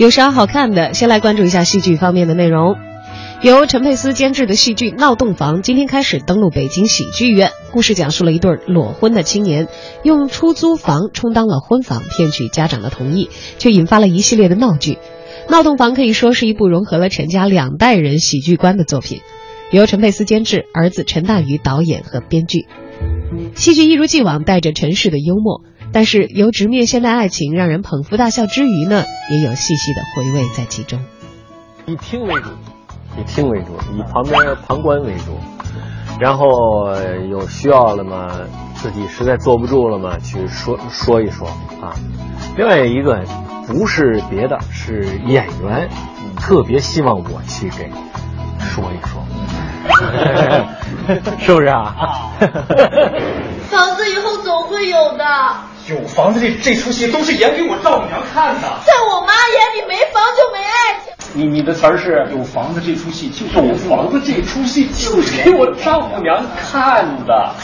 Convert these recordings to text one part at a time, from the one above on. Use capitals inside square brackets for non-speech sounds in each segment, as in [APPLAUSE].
有啥好看的？先来关注一下戏剧方面的内容。由陈佩斯监制的戏剧《闹洞房》今天开始登陆北京喜剧院。故事讲述了一对裸婚的青年用出租房充当了婚房，骗取家长的同意，却引发了一系列的闹剧。《闹洞房》可以说是一部融合了陈家两代人喜剧观的作品，由陈佩斯监制，儿子陈大宇导演和编剧。戏剧一如既往带着陈氏的幽默。但是由直面现代爱情让人捧腹大笑之余呢，也有细细的回味在其中。以听为主，以听为主，以旁边旁观为主，然后有需要了嘛，自己实在坐不住了嘛，去说说一说啊。另外一个不是别的，是演员特别希望我去给说一说，[LAUGHS] [LAUGHS] 是不是啊？[LAUGHS] 房子以后总会有的。有房子这这出戏都是演给我丈母娘看的，在我妈眼里没房就没爱情。你你的词儿是有房子这出戏就是有房子这出戏就是给我丈母娘看的。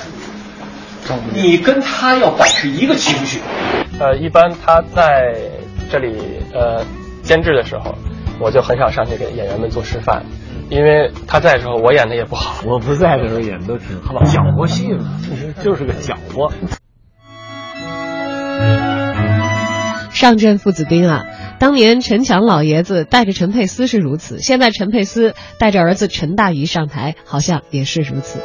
你跟他要保持一个情绪。呃，一般他在这里呃监制的时候，我就很少上去给演员们做示范，因为他在的时候我演的也不好。我不在的时候演的都挺好，搅和戏嘛，其实就是个搅和。上阵父子兵啊！当年陈强老爷子带着陈佩斯是如此，现在陈佩斯带着儿子陈大愚上台，好像也是如此。